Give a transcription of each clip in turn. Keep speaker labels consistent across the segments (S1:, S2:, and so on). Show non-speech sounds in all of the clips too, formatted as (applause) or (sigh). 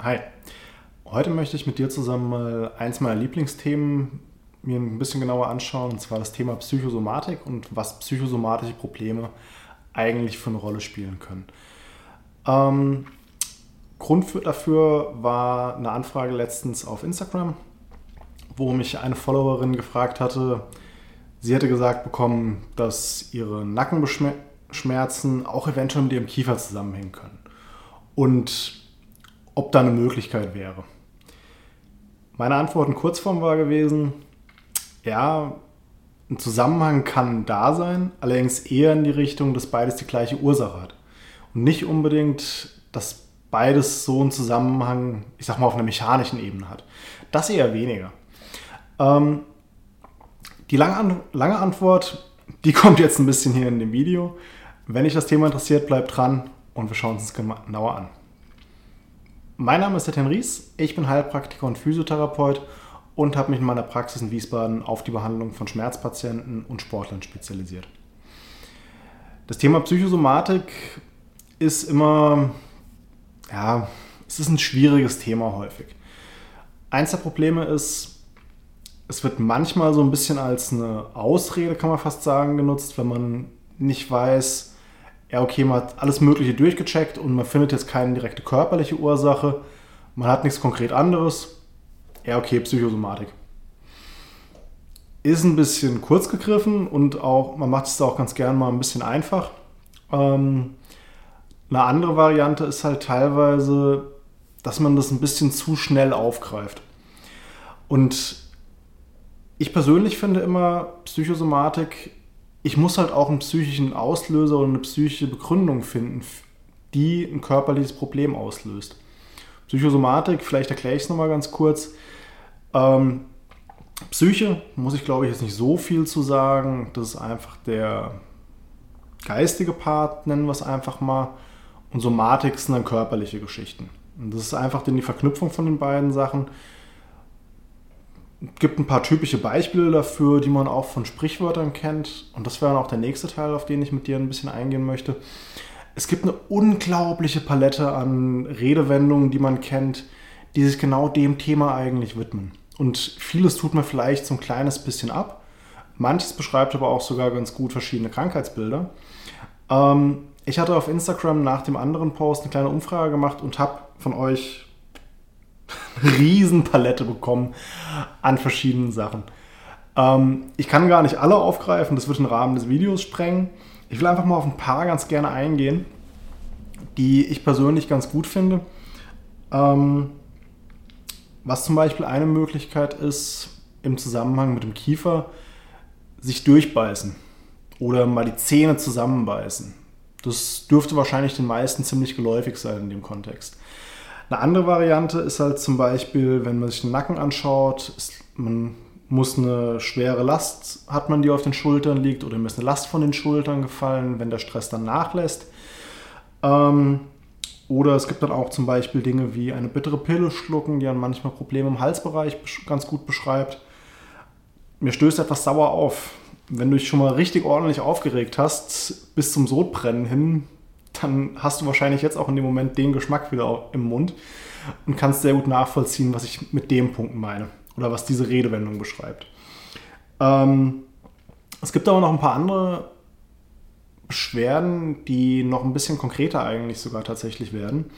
S1: Hi. Heute möchte ich mit dir zusammen mal eins meiner Lieblingsthemen mir ein bisschen genauer anschauen, und zwar das Thema Psychosomatik und was psychosomatische Probleme eigentlich für eine Rolle spielen können. Ähm, Grund für, dafür war eine Anfrage letztens auf Instagram, wo mich eine Followerin gefragt hatte, sie hätte gesagt bekommen, dass ihre Nackenschmerzen auch eventuell mit ihrem Kiefer zusammenhängen können. Und ob da eine Möglichkeit wäre. Meine Antwort in Kurzform war gewesen, ja, ein Zusammenhang kann da sein, allerdings eher in die Richtung, dass beides die gleiche Ursache hat. Und nicht unbedingt, dass beides so einen Zusammenhang, ich sag mal, auf einer mechanischen Ebene hat. Das eher weniger. Ähm, die lange, An lange Antwort, die (laughs) kommt jetzt ein bisschen hier in dem Video. Wenn dich das Thema interessiert, bleib dran und wir schauen uns genauer an. Mein Name ist Etienne Ries, ich bin Heilpraktiker und Physiotherapeut und habe mich in meiner Praxis in Wiesbaden auf die Behandlung von Schmerzpatienten und Sportlern spezialisiert. Das Thema Psychosomatik ist immer, ja, es ist ein schwieriges Thema häufig. Eins der Probleme ist, es wird manchmal so ein bisschen als eine Ausrede, kann man fast sagen, genutzt, wenn man nicht weiß, ja, okay, man hat alles Mögliche durchgecheckt und man findet jetzt keine direkte körperliche Ursache. Man hat nichts konkret anderes. Ja, okay, Psychosomatik. Ist ein bisschen kurz gegriffen und auch, man macht es da auch ganz gern mal ein bisschen einfach. Ähm, eine andere Variante ist halt teilweise, dass man das ein bisschen zu schnell aufgreift. Und ich persönlich finde immer, Psychosomatik ich muss halt auch einen psychischen Auslöser oder eine psychische Begründung finden, die ein körperliches Problem auslöst. Psychosomatik, vielleicht erkläre ich es nochmal ganz kurz. Ähm, Psyche, muss ich glaube ich jetzt nicht so viel zu sagen. Das ist einfach der geistige Part, nennen wir es einfach mal. Und Somatik sind dann körperliche Geschichten. Und das ist einfach die Verknüpfung von den beiden Sachen gibt ein paar typische Beispiele dafür, die man auch von Sprichwörtern kennt. Und das wäre dann auch der nächste Teil, auf den ich mit dir ein bisschen eingehen möchte. Es gibt eine unglaubliche Palette an Redewendungen, die man kennt, die sich genau dem Thema eigentlich widmen. Und vieles tut man vielleicht so ein kleines bisschen ab. Manches beschreibt aber auch sogar ganz gut verschiedene Krankheitsbilder. Ähm, ich hatte auf Instagram nach dem anderen Post eine kleine Umfrage gemacht und habe von euch (laughs) Riesenpalette bekommen an verschiedenen Sachen. Ähm, ich kann gar nicht alle aufgreifen, das wird den Rahmen des Videos sprengen. Ich will einfach mal auf ein paar ganz gerne eingehen, die ich persönlich ganz gut finde. Ähm, was zum Beispiel eine Möglichkeit ist, im Zusammenhang mit dem Kiefer, sich durchbeißen oder mal die Zähne zusammenbeißen. Das dürfte wahrscheinlich den meisten ziemlich geläufig sein in dem Kontext. Eine andere Variante ist halt zum Beispiel, wenn man sich den Nacken anschaut, ist, man muss eine schwere Last, hat man die auf den Schultern liegt oder mir ist eine Last von den Schultern gefallen, wenn der Stress dann nachlässt. Ähm, oder es gibt dann auch zum Beispiel Dinge wie eine bittere Pille schlucken, die dann manchmal Probleme im Halsbereich ganz gut beschreibt. Mir stößt etwas sauer auf. Wenn du dich schon mal richtig ordentlich aufgeregt hast, bis zum Sodbrennen hin, dann hast du wahrscheinlich jetzt auch in dem Moment den Geschmack wieder im Mund und kannst sehr gut nachvollziehen, was ich mit dem Punkt meine oder was diese Redewendung beschreibt. Ähm, es gibt aber noch ein paar andere Beschwerden, die noch ein bisschen konkreter eigentlich sogar tatsächlich werden.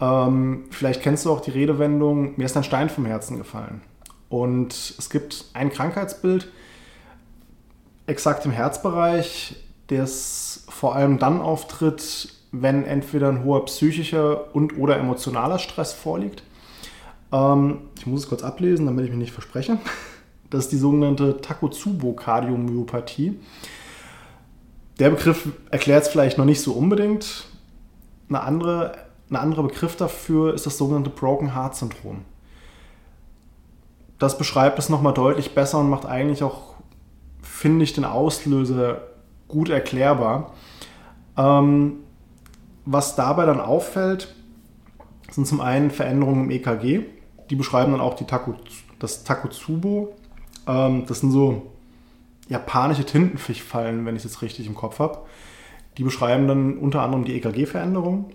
S1: Ähm, vielleicht kennst du auch die Redewendung, mir ist ein Stein vom Herzen gefallen. Und es gibt ein Krankheitsbild, exakt im Herzbereich, das vor allem dann auftritt, wenn entweder ein hoher psychischer und oder emotionaler Stress vorliegt. Ähm, ich muss es kurz ablesen, damit ich mich nicht verspreche. (laughs) Das ist die sogenannte Takotsubo-Kardiomyopathie. Der Begriff erklärt es vielleicht noch nicht so unbedingt. Eine andere, ein anderer Begriff dafür ist das sogenannte Broken Heart Syndrom. Das beschreibt es nochmal deutlich besser und macht eigentlich auch, finde ich, den Auslöser gut erklärbar. Ähm, was dabei dann auffällt, sind zum einen Veränderungen im EKG. Die beschreiben dann auch die Taku, das Takotsubo. Ähm, das sind so japanische Tintenfischfallen, wenn ich es jetzt richtig im Kopf habe. Die beschreiben dann unter anderem die EKG-Veränderungen.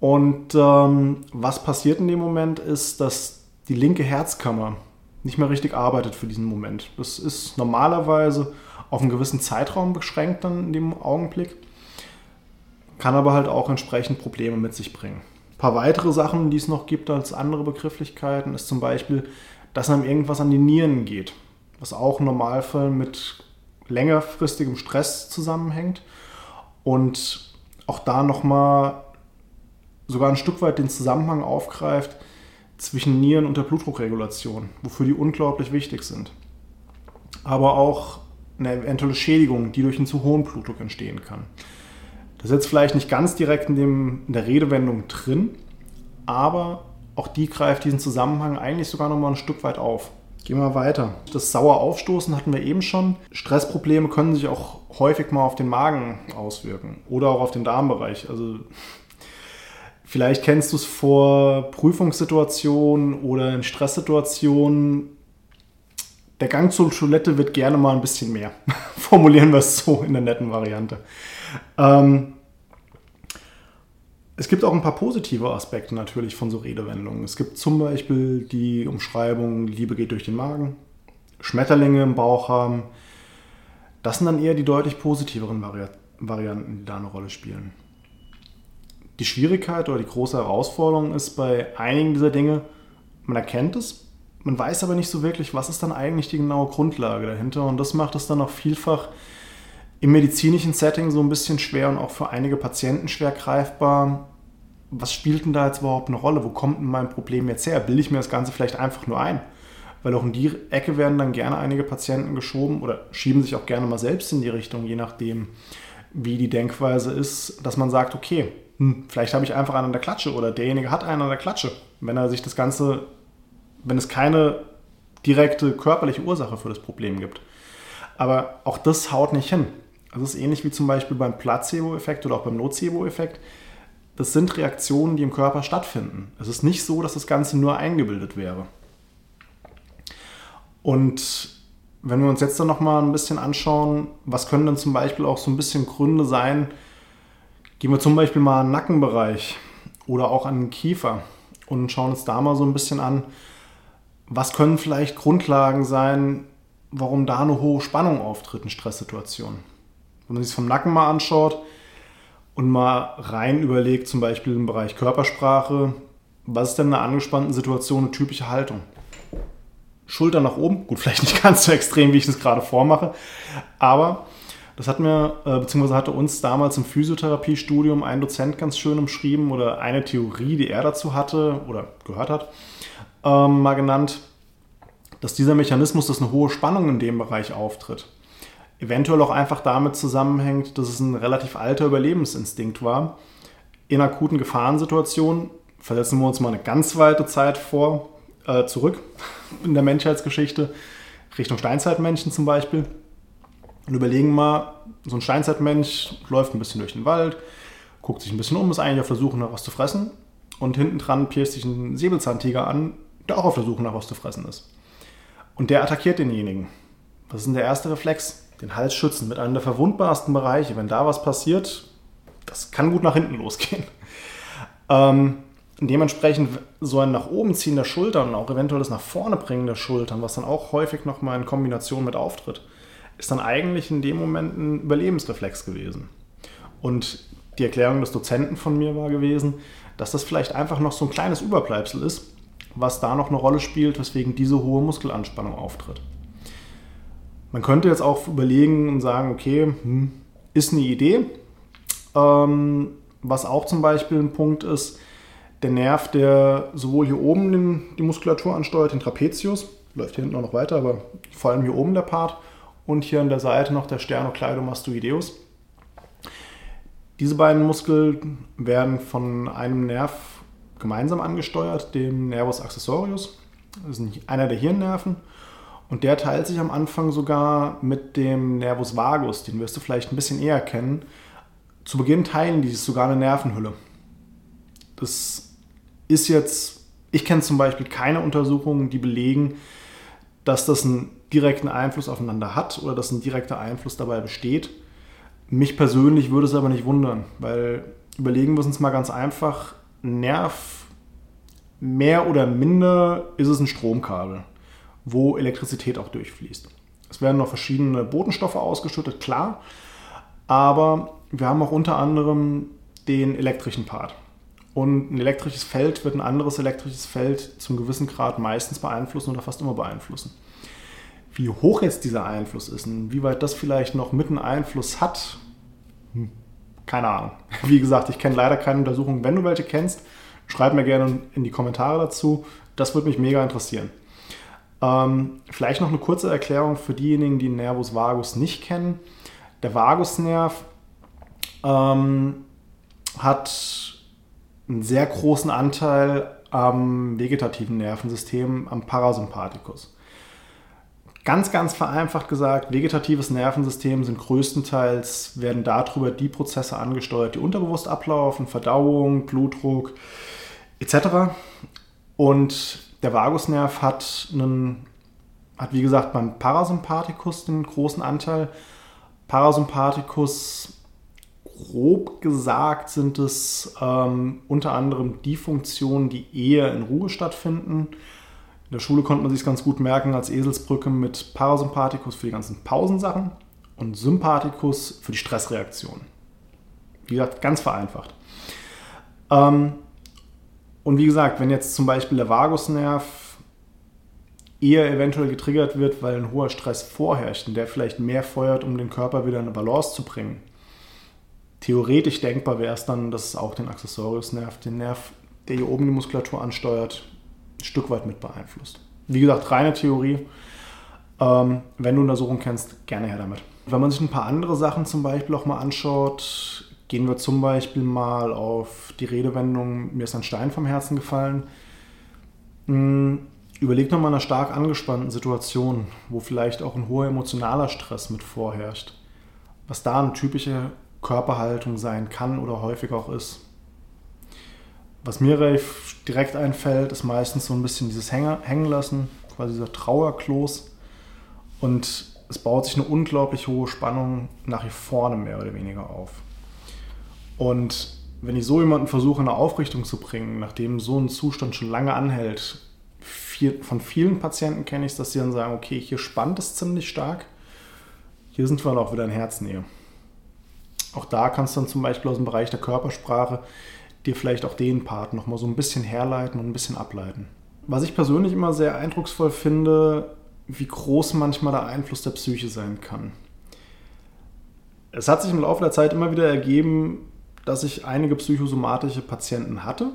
S1: Und ähm, was passiert in dem Moment ist, dass die linke Herzkammer nicht mehr richtig arbeitet für diesen Moment. Das ist normalerweise auf einen gewissen Zeitraum beschränkt dann in dem Augenblick, kann aber halt auch entsprechend Probleme mit sich bringen. Ein paar weitere Sachen, die es noch gibt als andere Begrifflichkeiten, ist zum Beispiel, dass einem irgendwas an die Nieren geht, was auch im Normalfall mit längerfristigem Stress zusammenhängt und auch da nochmal sogar ein Stück weit den Zusammenhang aufgreift zwischen Nieren und der Blutdruckregulation, wofür die unglaublich wichtig sind. Aber auch eine eventuelle Schädigung, die durch einen zu hohen Blutdruck entstehen kann. Das ist jetzt vielleicht nicht ganz direkt in, dem, in der Redewendung drin, aber auch die greift diesen Zusammenhang eigentlich sogar noch mal ein Stück weit auf. Gehen wir weiter. Das sauer Aufstoßen hatten wir eben schon. Stressprobleme können sich auch häufig mal auf den Magen auswirken oder auch auf den Darmbereich. Also vielleicht kennst du es vor Prüfungssituationen oder in Stresssituationen. Der Gang zur Toilette wird gerne mal ein bisschen mehr. (laughs) Formulieren wir es so in der netten Variante. Ähm, es gibt auch ein paar positive Aspekte natürlich von so Redewendungen. Es gibt zum Beispiel die Umschreibung, Liebe geht durch den Magen, Schmetterlinge im Bauch haben. Das sind dann eher die deutlich positiveren Vari Varianten, die da eine Rolle spielen. Die Schwierigkeit oder die große Herausforderung ist bei einigen dieser Dinge, man erkennt es, man weiß aber nicht so wirklich, was ist dann eigentlich die genaue Grundlage dahinter. Und das macht es dann auch vielfach im medizinischen Setting so ein bisschen schwer und auch für einige Patienten schwer greifbar. Was spielt denn da jetzt überhaupt eine Rolle? Wo kommt denn mein Problem jetzt her? Bilde ich mir das Ganze vielleicht einfach nur ein? Weil auch in die Ecke werden dann gerne einige Patienten geschoben oder schieben sich auch gerne mal selbst in die Richtung, je nachdem, wie die Denkweise ist, dass man sagt, okay, hm, vielleicht habe ich einfach einen an der Klatsche oder derjenige hat einen an der Klatsche. Wenn er sich das Ganze, wenn es keine direkte körperliche Ursache für das Problem gibt. Aber auch das haut nicht hin. Das ist ähnlich wie zum Beispiel beim Placebo-Effekt oder auch beim Nocebo-Effekt. Das sind Reaktionen, die im Körper stattfinden. Es ist nicht so, dass das Ganze nur eingebildet wäre. Und wenn wir uns jetzt dann nochmal ein bisschen anschauen, was können denn zum Beispiel auch so ein bisschen Gründe sein, gehen wir zum Beispiel mal an den Nackenbereich oder auch an den Kiefer und schauen uns da mal so ein bisschen an, was können vielleicht Grundlagen sein, warum da eine hohe Spannung auftritt in Stresssituationen. Wenn man sich vom Nacken mal anschaut und mal rein überlegt, zum Beispiel im Bereich Körpersprache, was ist denn in einer angespannten Situation eine typische Haltung? Schulter nach oben, gut, (laughs) vielleicht nicht ganz so extrem, wie ich das gerade vormache, aber das hat mir, äh, beziehungsweise hatte uns damals im Physiotherapiestudium ein Dozent ganz schön umschrieben oder eine Theorie, die er dazu hatte oder gehört hat, ähm, mal genannt, dass dieser Mechanismus, dass eine hohe Spannung in dem Bereich auftritt, eventuell auch einfach damit zusammenhängt, dass es ein relativ alter Überlebensinstinkt war. In akuten Gefahrensituationen, versetzen wir uns mal eine ganz weite Zeit vor, äh, zurück (laughs) in der Menschheitsgeschichte, Richtung Steinzeitmenschen zum Beispiel, und überlegen mal, so ein Steinzeitmensch läuft ein bisschen durch den Wald, guckt sich ein bisschen um, ist eigentlich auf der Suche nach was zu fressen und hinten dran pirscht sich ein Säbelzahntiger an, der auch auf der Suche nach was zu fressen ist. Und der attackiert denjenigen. Was ist denn der erste Reflex? den Hals schützen mit einem der verwundbarsten Bereiche. Wenn da was passiert, das kann gut nach hinten losgehen. (laughs) Ähm, dementsprechend so ein nach oben ziehen der Schultern und auch eventuell das nach vorne bringen der Schultern, was dann auch häufig nochmal in Kombination mit auftritt, ist dann eigentlich in dem Moment ein Überlebensreflex gewesen. Und die Erklärung des Dozenten von mir war gewesen, dass das vielleicht einfach noch so ein kleines Überbleibsel ist, was da noch eine Rolle spielt, weswegen diese hohe Muskelanspannung auftritt. Man könnte jetzt auch überlegen und sagen, okay, hm, ist eine Idee. Ähm, was auch zum Beispiel ein Punkt ist, der Nerv, der sowohl hier oben den, die Muskulatur ansteuert, den Trapezius, läuft hier hinten auch noch weiter, aber vor allem hier oben der Part und hier an der Seite noch der Sternocleidomastoideus. Diese beiden Muskeln werden von einem Nerv gemeinsam angesteuert, dem Nervus accessorius. Das ist einer der Hirnnerven. Und der teilt sich am Anfang sogar mit dem Nervus vagus, den wirst du vielleicht ein bisschen eher kennen. Zu Beginn teilen die sogar eine Nervenhülle. Das ist jetzt, ich kenne zum Beispiel keine Untersuchungen, die belegen, dass das einen direkten Einfluss aufeinander hat oder dass ein direkter Einfluss dabei besteht. Mich persönlich würde es aber nicht wundern, weil überlegen wir uns mal ganz einfach, Nerv mehr oder minder ist es ein Stromkabel, wo Elektrizität auch durchfließt. Es werden noch verschiedene Botenstoffe ausgeschüttet, klar, aber wir haben auch unter anderem den elektrischen Part. Und ein elektrisches Feld wird ein anderes elektrisches Feld zum gewissen Grad meistens beeinflussen oder fast immer beeinflussen. Wie hoch jetzt dieser Einfluss ist und wie weit das vielleicht noch mit einem Einfluss hat, hm, keine Ahnung. (laughs) Wie gesagt, ich kenne leider keine Untersuchungen. Wenn du welche kennst, schreib mir gerne in die Kommentare dazu. Das würde mich mega interessieren. Ähm, vielleicht noch eine kurze Erklärung für diejenigen, die Nervus vagus nicht kennen. Der Vagusnerv ähm, hat einen sehr großen Anteil am vegetativen Nervensystem, am Parasympathikus. Ganz, ganz vereinfacht gesagt, vegetatives Nervensystem sind größtenteils, werden darüber die Prozesse angesteuert, die unterbewusst ablaufen, Verdauung, Blutdruck etc. Und der Vagusnerv hat einen, hat wie gesagt beim Parasympathikus den großen Anteil. Parasympathikus grob gesagt sind es ähm, unter anderem die Funktionen, die eher in Ruhe stattfinden. In der Schule konnte man sich ganz gut merken als Eselsbrücke mit Parasympathikus für die ganzen Pausensachen und Sympathikus für die Stressreaktion. Wie gesagt, ganz vereinfacht. Ähm, und wie gesagt, wenn jetzt zum Beispiel der Vagusnerv eher eventuell getriggert wird, weil ein hoher Stress vorherrscht und der vielleicht mehr feuert, um den Körper wieder in eine Balance zu bringen, theoretisch denkbar wäre es dann, dass es auch den Accessoriusnerv, den Nerv, der hier oben die Muskulatur ansteuert, ein Stück weit mit beeinflusst. Wie gesagt, reine Theorie. Ähm, wenn du Untersuchungen kennst, gerne her damit. Wenn man sich ein paar andere Sachen zum Beispiel auch mal anschaut, gehen wir zum Beispiel mal auf die Redewendung, mir ist ein Stein vom Herzen gefallen. Hm, überleg mal einer stark angespannten Situation, wo vielleicht auch ein hoher emotionaler Stress mit vorherrscht. Was da eine typische Körperhaltung sein kann oder häufig auch ist. Was mir direkt einfällt, ist meistens so ein bisschen dieses Hängen lassen, quasi dieser Trauerkloß. Und es baut sich eine unglaublich hohe Spannung nach hier vorne mehr oder weniger auf. Und wenn ich so jemanden versuche, in eine Aufrichtung zu bringen, nachdem so ein Zustand schon lange anhält, viel, von vielen Patienten kenne ich es, dass sie dann sagen, okay, hier spannt es ziemlich stark, hier sind wir dann auch wieder in Herznähe. Auch da kannst du dann zum Beispiel aus dem Bereich der Körpersprache dir vielleicht auch den Part nochmal so ein bisschen herleiten und ein bisschen ableiten. Was ich persönlich immer sehr eindrucksvoll finde, wie groß manchmal der Einfluss der Psyche sein kann. Es hat sich im Laufe der Zeit immer wieder ergeben, dass ich einige psychosomatische Patienten hatte,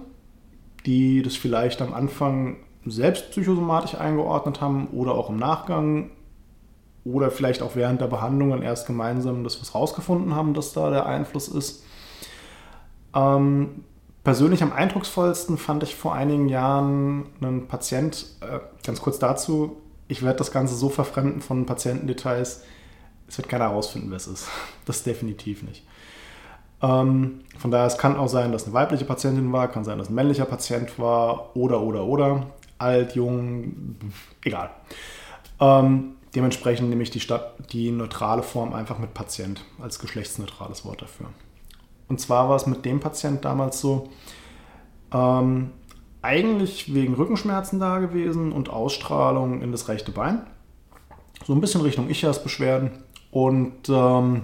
S1: die das vielleicht am Anfang selbst psychosomatisch eingeordnet haben oder auch im Nachgang oder vielleicht auch während der Behandlungen erst gemeinsam das was rausgefunden haben, dass da der Einfluss ist. Ähm, persönlich am eindrucksvollsten fand ich vor einigen Jahren einen Patient, äh, ganz kurz dazu, ich werde das Ganze so verfremden von Patientendetails, es wird keiner herausfinden, wer es ist. (laughs) Das definitiv nicht. Ähm, von daher, es kann auch sein, dass eine weibliche Patientin war, kann sein, dass ein männlicher Patient war, oder, oder, oder, alt, jung, egal. Ähm, Dementsprechend nehme ich die, Stadt, die neutrale Form einfach mit Patient als geschlechtsneutrales Wort dafür. Und zwar war es mit dem Patient damals so, ähm, eigentlich wegen Rückenschmerzen da gewesen und Ausstrahlung in das rechte Bein. So ein bisschen Richtung Ischias-Beschwerden. Und ähm,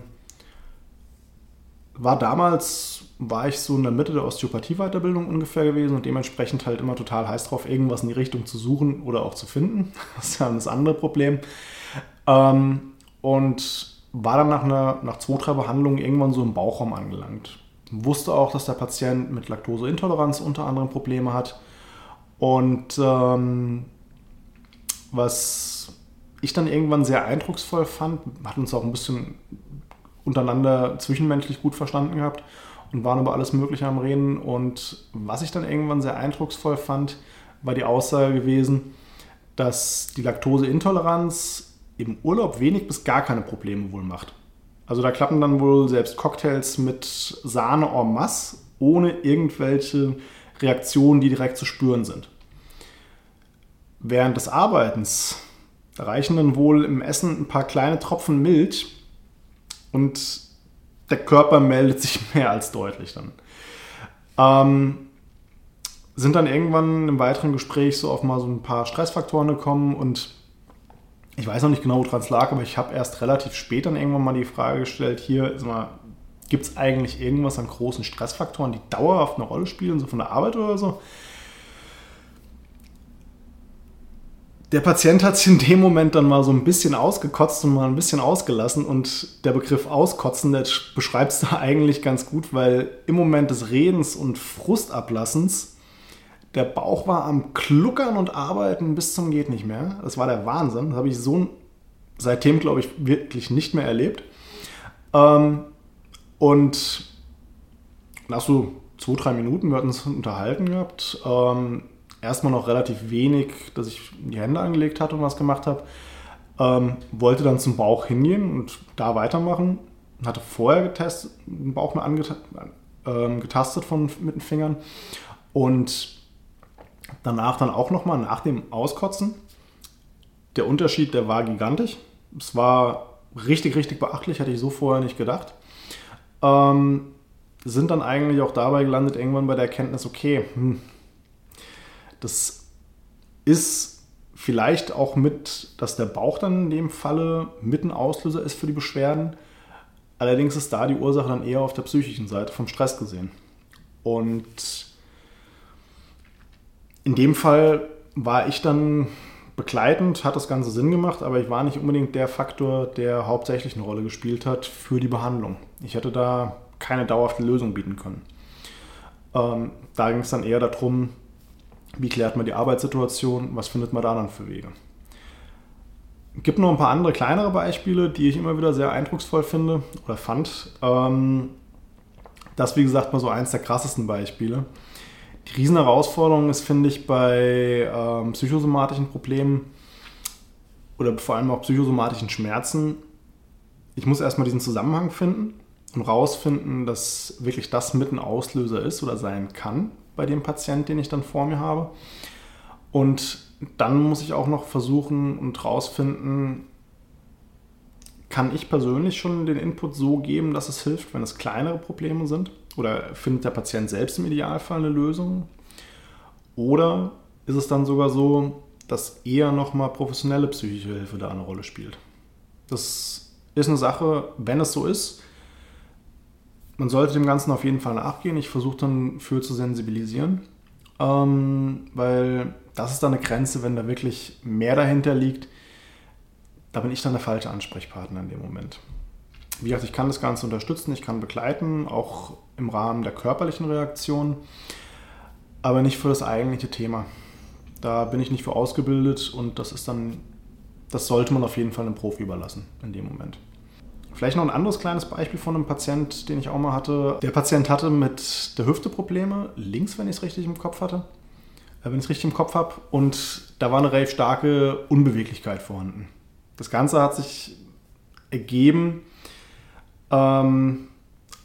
S1: war damals, war ich so in der Mitte der Osteopathie-Weiterbildung ungefähr gewesen und dementsprechend halt immer total heiß drauf, irgendwas in die Richtung zu suchen oder auch zu finden. (laughs) Das ist ja das andere Problem. Ähm, und war dann nach, einer, nach zwei, drei Behandlungen irgendwann so im Bauchraum angelangt. Wusste auch, dass der Patient mit Laktoseintoleranz unter anderem Probleme hat. Und ähm, was ich dann irgendwann sehr eindrucksvoll fand, hat uns auch ein bisschen untereinander zwischenmenschlich gut verstanden gehabt und waren über alles Mögliche am Reden. Und was ich dann irgendwann sehr eindrucksvoll fand, war die Aussage gewesen, dass die Laktoseintoleranz im Urlaub wenig bis gar keine Probleme wohl macht. Also da klappen dann wohl selbst Cocktails mit Sahne en masse, ohne irgendwelche Reaktionen, die direkt zu spüren sind. Während des Arbeitens reichen dann wohl im Essen ein paar kleine Tropfen Milch und der Körper meldet sich (laughs) mehr als deutlich dann. Ähm, sind dann irgendwann im weiteren Gespräch so auf mal so ein paar Stressfaktoren gekommen und ich weiß noch nicht genau, woran es lag, aber ich habe erst relativ spät dann irgendwann mal die Frage gestellt, hier, gibt es eigentlich irgendwas an großen Stressfaktoren, die dauerhaft eine Rolle spielen, so von der Arbeit oder so? Der Patient hat sich in dem Moment dann mal so ein bisschen ausgekotzt und mal ein bisschen ausgelassen und der Begriff auskotzen, der beschreibt es (laughs) da eigentlich ganz gut, weil im Moment des Redens und Frustablassens der Bauch war am Kluckern und Arbeiten bis zum geht nicht mehr. Das war der Wahnsinn. Das habe ich so seitdem, glaube ich, wirklich nicht mehr erlebt. Ähm, und nach so zwei, drei Minuten, wir hatten uns unterhalten gehabt, ähm, erstmal noch relativ wenig, dass ich die Hände angelegt hatte und was gemacht habe. Ähm, wollte dann zum Bauch hingehen und da weitermachen. Hatte vorher getestet, den Bauch mal angetastet ähm, von, mit den Fingern. Und danach dann auch nochmal nach dem Auskotzen. Der Unterschied, der war gigantisch. Es war richtig, richtig beachtlich, hätte ich so vorher nicht gedacht. Ähm, sind dann eigentlich auch dabei gelandet, irgendwann bei der Erkenntnis, okay, hm, das ist vielleicht auch mit, dass der Bauch dann in dem Falle mit ein Auslöser ist für die Beschwerden. Allerdings ist da die Ursache dann eher auf der psychischen Seite vom Stress gesehen. Und in dem Fall war ich dann begleitend, hat das Ganze Sinn gemacht, aber ich war nicht unbedingt der Faktor, der hauptsächlich eine Rolle gespielt hat für die Behandlung. Ich hätte da keine dauerhafte Lösung bieten können. Ähm, da ging es dann eher darum, wie klärt man die Arbeitssituation, was findet man da dann für Wege. Es gibt noch ein paar andere kleinere Beispiele, die ich immer wieder sehr eindrucksvoll finde oder fand. Ähm, das, wie gesagt, mal so eins der krassesten Beispiele. Die Riesenherausforderung ist, finde ich, bei ähm, psychosomatischen Problemen oder vor allem auch psychosomatischen Schmerzen, ich muss erstmal diesen Zusammenhang finden und rausfinden, dass wirklich das mit ein Auslöser ist oder sein kann bei dem Patienten, den ich dann vor mir habe. Und dann muss ich auch noch versuchen und rausfinden, kann ich persönlich schon den Input so geben, dass es hilft, wenn es kleinere Probleme sind? Oder findet der Patient selbst im Idealfall eine Lösung? Oder ist es dann sogar so, dass eher nochmal professionelle psychische Hilfe da eine Rolle spielt? Das ist eine Sache, wenn es so ist, man sollte dem Ganzen auf jeden Fall nachgehen. Ich versuche dann für zu sensibilisieren, ähm, weil das ist dann eine Grenze, wenn da wirklich mehr dahinter liegt, da bin ich dann der falsche Ansprechpartner in dem Moment. Wie gesagt, ich kann das Ganze unterstützen, ich kann begleiten, auch im Rahmen der körperlichen Reaktion, aber nicht für das eigentliche Thema. Da bin ich nicht für ausgebildet und das ist dann, das sollte man auf jeden Fall einem Profi überlassen in dem Moment. Vielleicht noch ein anderes kleines Beispiel von einem Patient, den ich auch mal hatte. Der Patient hatte mit der Hüfte Probleme, links, wenn ich es richtig im Kopf hatte, äh, wenn ich es richtig im Kopf habe, und da war eine relativ starke Unbeweglichkeit vorhanden. Das Ganze hat sich ergeben. Ähm,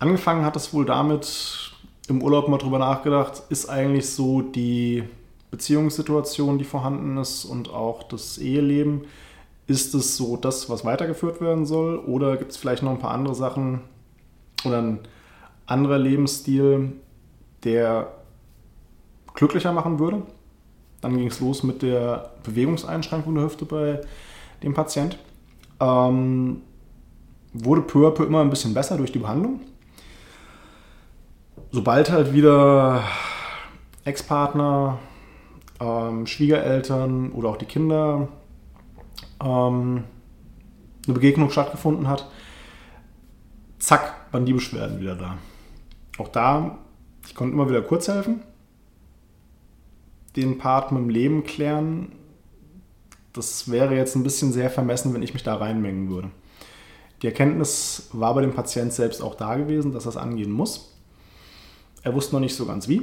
S1: angefangen hat es wohl damit, im Urlaub mal drüber nachgedacht, ist eigentlich so die Beziehungssituation, die vorhanden ist und auch das Eheleben, ist es so das, was weitergeführt werden soll? Oder gibt es vielleicht noch ein paar andere Sachen oder ein anderer Lebensstil, der glücklicher machen würde? Dann ging es los mit der Bewegungseinschränkung der Hüfte bei dem Patient. Ähm, wurde peu à peu immer ein bisschen besser durch die Behandlung. Sobald halt wieder Ex-Partner, ähm, Schwiegereltern oder auch die Kinder ähm, eine Begegnung stattgefunden hat, zack, waren die Beschwerden wieder da. Auch da, ich konnte immer wieder kurz helfen, den Part mit dem Leben klären, das wäre jetzt ein bisschen sehr vermessen, wenn ich mich da reinmengen würde. Die Erkenntnis war bei dem Patient selbst auch da gewesen, dass das angehen muss. Er wusste noch nicht so ganz wie.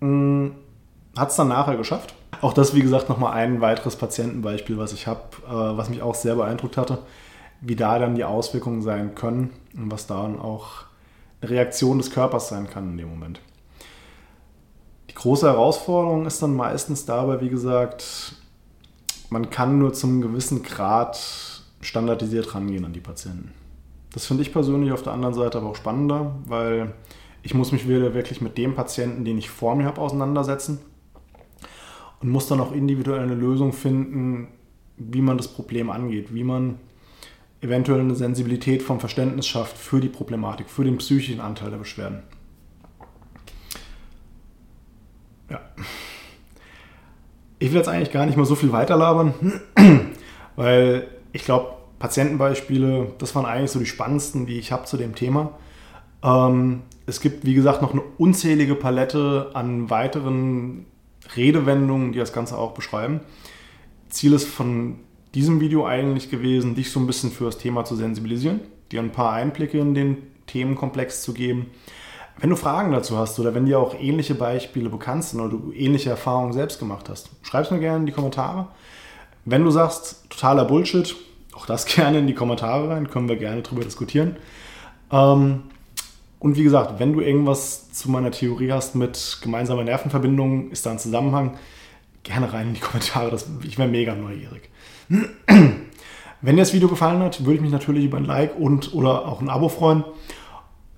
S1: Hm, Hat es dann nachher geschafft. Auch das, wie gesagt, nochmal ein weiteres Patientenbeispiel, was ich habe, äh, was mich auch sehr beeindruckt hatte, wie da dann die Auswirkungen sein können und was da dann auch eine Reaktion des Körpers sein kann in dem Moment. Die große Herausforderung ist dann meistens dabei, wie gesagt, man kann nur zum gewissen Grad standardisiert rangehen an die Patienten. Das finde ich persönlich auf der anderen Seite aber auch spannender, weil ich muss mich wieder wirklich mit dem Patienten, den ich vor mir habe, auseinandersetzen. und muss dann auch individuell eine Lösung finden, wie man das Problem angeht, wie man eventuell eine Sensibilität vom Verständnis schafft für die Problematik, für den psychischen Anteil der Beschwerden. Ja. Ich will jetzt eigentlich gar nicht mehr so viel weiterlabern, (clears throat) weil ich glaube, Patientenbeispiele, das waren eigentlich so die spannendsten, die ich habe zu dem Thema. Ähm, es gibt, wie gesagt, noch eine unzählige Palette an weiteren Redewendungen, die das Ganze auch beschreiben. Ziel ist von diesem Video eigentlich gewesen, dich so ein bisschen für das Thema zu sensibilisieren, dir ein paar Einblicke in den Themenkomplex zu geben. Wenn du Fragen dazu hast oder wenn dir auch ähnliche Beispiele bekannt sind oder du ähnliche Erfahrungen selbst gemacht hast, schreib es mir gerne in die Kommentare. Wenn du sagst, totaler Bullshit, auch das (laughs) gerne in die Kommentare rein, können wir gerne drüber diskutieren. Ähm, und wie gesagt, wenn du irgendwas zu meiner Theorie hast mit gemeinsamer Nervenverbindungen, ist da ein Zusammenhang, gerne rein in die (laughs) Kommentare. Das, ich wäre mega neugierig. (clears throat) Wenn dir das Video gefallen hat, würde ich mich natürlich über ein Like und oder auch ein Abo freuen.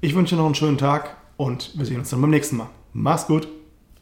S1: Ich wünsche dir noch einen schönen Tag und wir sehen uns dann beim nächsten Mal. Mach's gut!